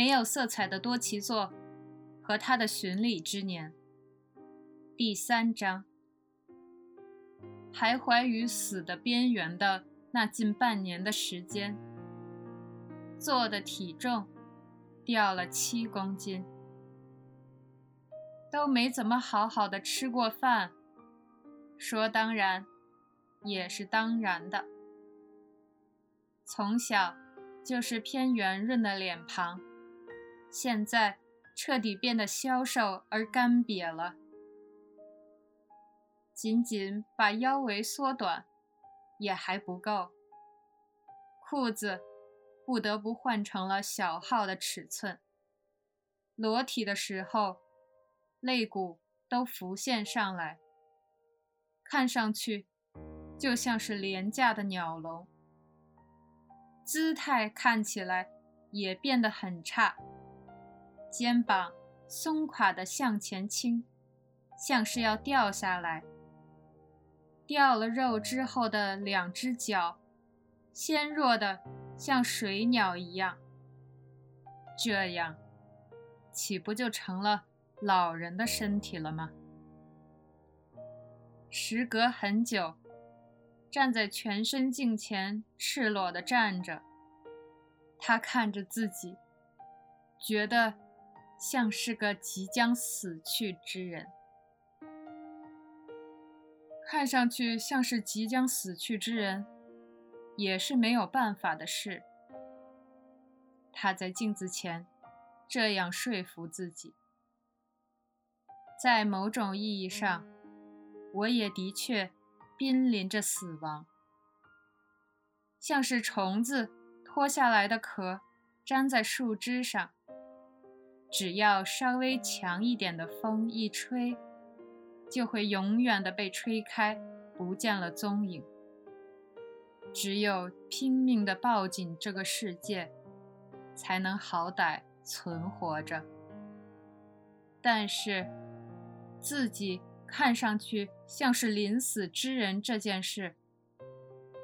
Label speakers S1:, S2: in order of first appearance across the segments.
S1: 没有色彩的多奇座和他的巡礼之年。第三章，徘徊于死的边缘的那近半年的时间，做的体重掉了七公斤，都没怎么好好的吃过饭。说当然，也是当然的。从小就是偏圆润的脸庞，现在彻底变得消瘦而干瘪了。仅仅把腰围缩短，也还不够。裤子不得不换成了小号的尺寸。裸体的时候，肋骨都浮现上来，看上去就像是廉价的鸟笼。姿态看起来也变得很差，肩膀松垮的向前倾，像是要掉下来。掉了肉之后的两只脚，纤弱的像水鸟一样。这样，岂不就成了老人的身体了吗？时隔很久，站在全身镜前，赤裸的站着，他看着自己，觉得像是个即将死去之人。看上去像是即将死去之人，也是没有办法的事。他在镜子前这样说服自己。在某种意义上，我也的确濒临着死亡，像是虫子脱下来的壳粘在树枝上，只要稍微强一点的风一吹。就会永远的被吹开，不见了踪影。只有拼命的抱紧这个世界，才能好歹存活着。但是，自己看上去像是临死之人这件事，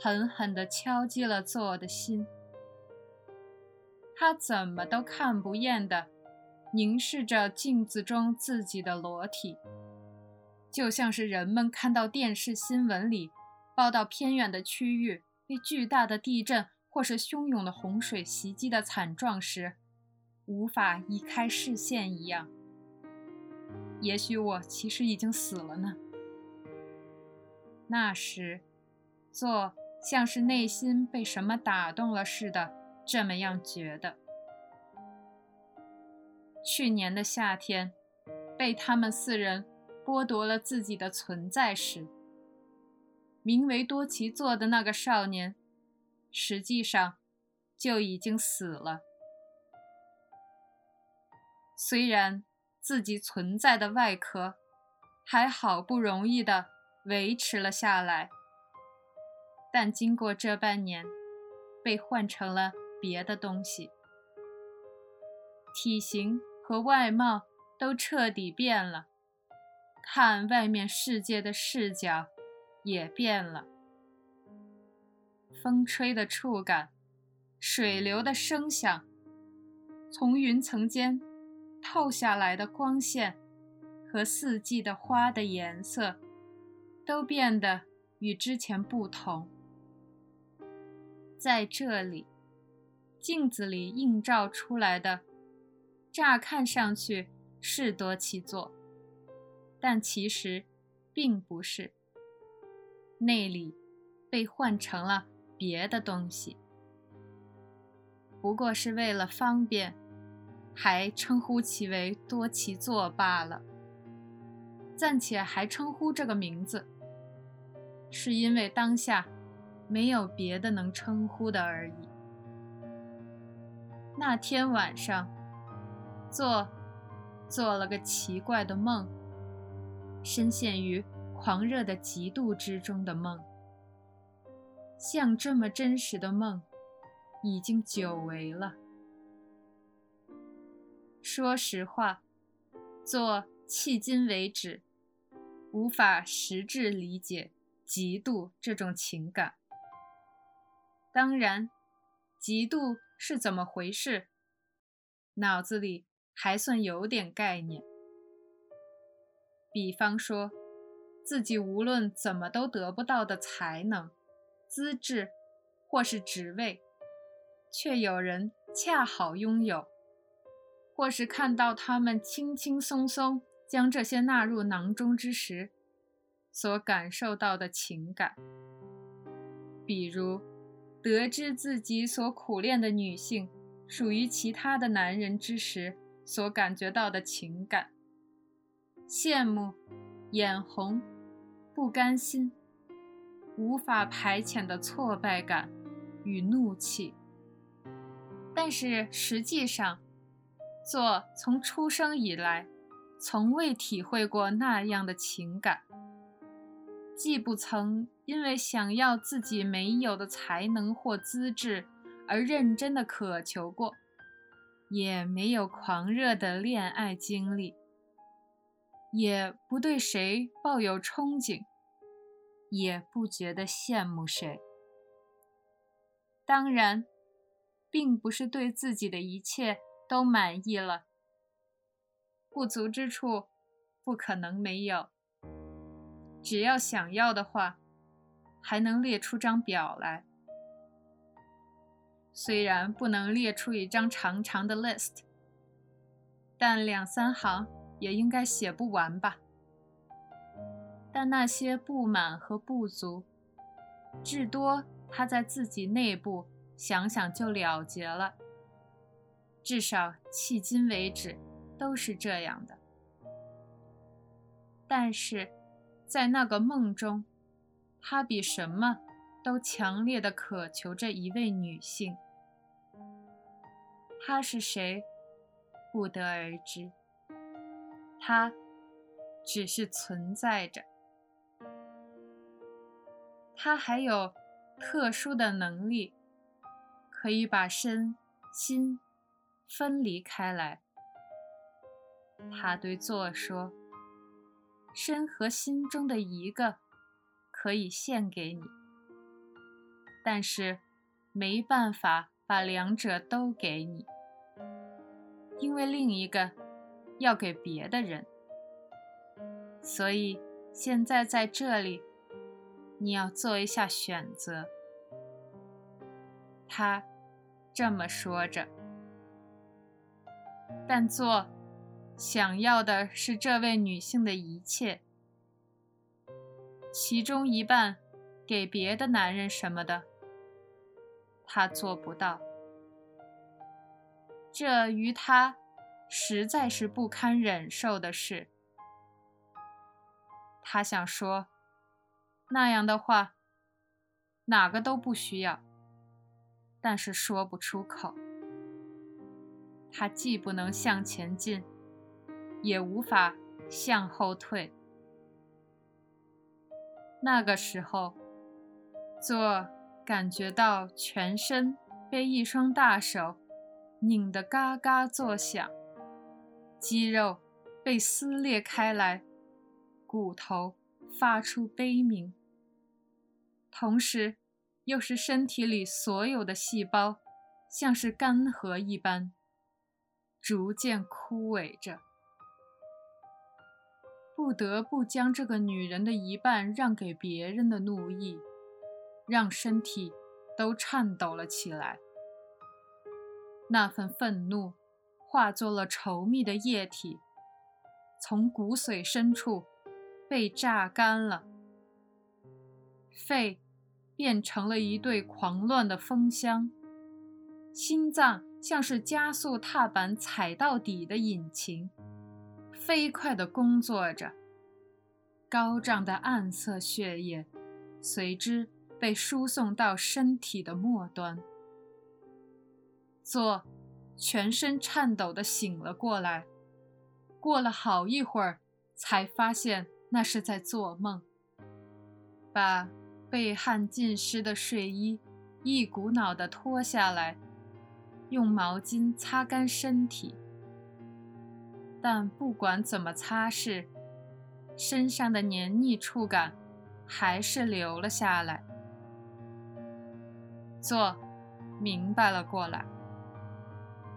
S1: 狠狠地敲击了做的心。他怎么都看不厌的凝视着镜子中自己的裸体。就像是人们看到电视新闻里报道偏远的区域被巨大的地震或是汹涌的洪水袭击的惨状时，无法移开视线一样。也许我其实已经死了呢。那时，做像是内心被什么打动了似的，这么样觉得。去年的夏天，被他们四人。剥夺了自己的存在时，名为多奇做的那个少年，实际上就已经死了。虽然自己存在的外壳还好不容易的维持了下来，但经过这半年，被换成了别的东西，体型和外貌都彻底变了。看外面世界的视角也变了，风吹的触感，水流的声响，从云层间透下来的光线，和四季的花的颜色，都变得与之前不同。在这里，镜子里映照出来的，乍看上去是多奇座。但其实，并不是。那里被换成了别的东西，不过是为了方便，还称呼其为多奇座罢了。暂且还称呼这个名字，是因为当下没有别的能称呼的而已。那天晚上，做做了个奇怪的梦。深陷于狂热的嫉妒之中的梦，像这么真实的梦，已经久违了。说实话，做迄今为止，无法实质理解嫉妒这种情感。当然，嫉妒是怎么回事，脑子里还算有点概念。比方说，自己无论怎么都得不到的才能、资质，或是职位，却有人恰好拥有；或是看到他们轻轻松松将这些纳入囊中之时，所感受到的情感。比如，得知自己所苦恋的女性属于其他的男人之时，所感觉到的情感。羡慕、眼红、不甘心、无法排遣的挫败感与怒气，但是实际上，做从出生以来从未体会过那样的情感，既不曾因为想要自己没有的才能或资质而认真的渴求过，也没有狂热的恋爱经历。也不对谁抱有憧憬，也不觉得羡慕谁。当然，并不是对自己的一切都满意了。不足之处，不可能没有。只要想要的话，还能列出张表来。虽然不能列出一张长长的 list，但两三行。也应该写不完吧。但那些不满和不足，至多他在自己内部想想就了结了。至少迄今为止都是这样的。但是，在那个梦中，他比什么都强烈的渴求着一位女性。他是谁，不得而知。他只是存在着，他还有特殊的能力，可以把身心分离开来。他对坐说：“身和心中的一个可以献给你，但是没办法把两者都给你，因为另一个。”要给别的人，所以现在在这里，你要做一下选择。他这么说着，但做想要的是这位女性的一切，其中一半给别的男人什么的，他做不到。这于他。实在是不堪忍受的事。他想说那样的话，哪个都不需要，但是说不出口。他既不能向前进，也无法向后退。那个时候，做感觉到全身被一双大手拧得嘎嘎作响。肌肉被撕裂开来，骨头发出悲鸣，同时，又是身体里所有的细胞，像是干涸一般，逐渐枯萎着。不得不将这个女人的一半让给别人的怒意，让身体都颤抖了起来。那份愤怒。化作了稠密的液体，从骨髓深处被榨干了，肺变成了一对狂乱的风箱，心脏像是加速踏板踩到底的引擎，飞快地工作着。高涨的暗色血液随之被输送到身体的末端。做。全身颤抖地醒了过来，过了好一会儿，才发现那是在做梦。把被汗浸湿的睡衣一股脑地脱下来，用毛巾擦干身体。但不管怎么擦拭，身上的黏腻触感还是留了下来。做明白了过来。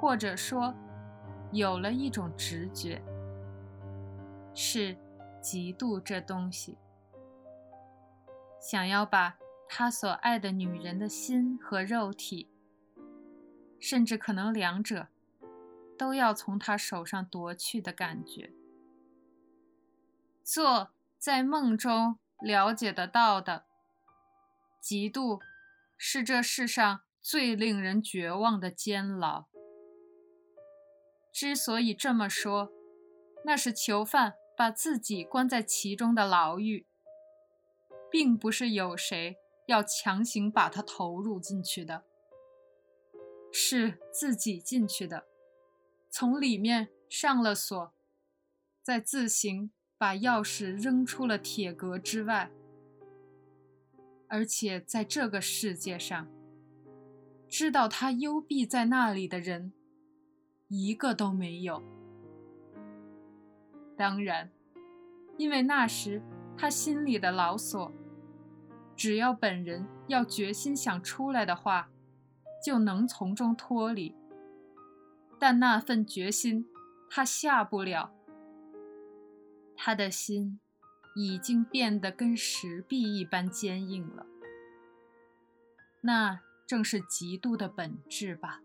S1: 或者说，有了一种直觉，是嫉妒这东西，想要把他所爱的女人的心和肉体，甚至可能两者，都要从他手上夺去的感觉。做在梦中了解得到的，嫉妒是这世上最令人绝望的监牢。之所以这么说，那是囚犯把自己关在其中的牢狱，并不是有谁要强行把他投入进去的，是自己进去的，从里面上了锁，再自行把钥匙扔出了铁格之外，而且在这个世界上，知道他幽闭在那里的人。一个都没有。当然，因为那时他心里的牢锁，只要本人要决心想出来的话，就能从中脱离。但那份决心，他下不了。他的心已经变得跟石壁一般坚硬了。那正是嫉妒的本质吧。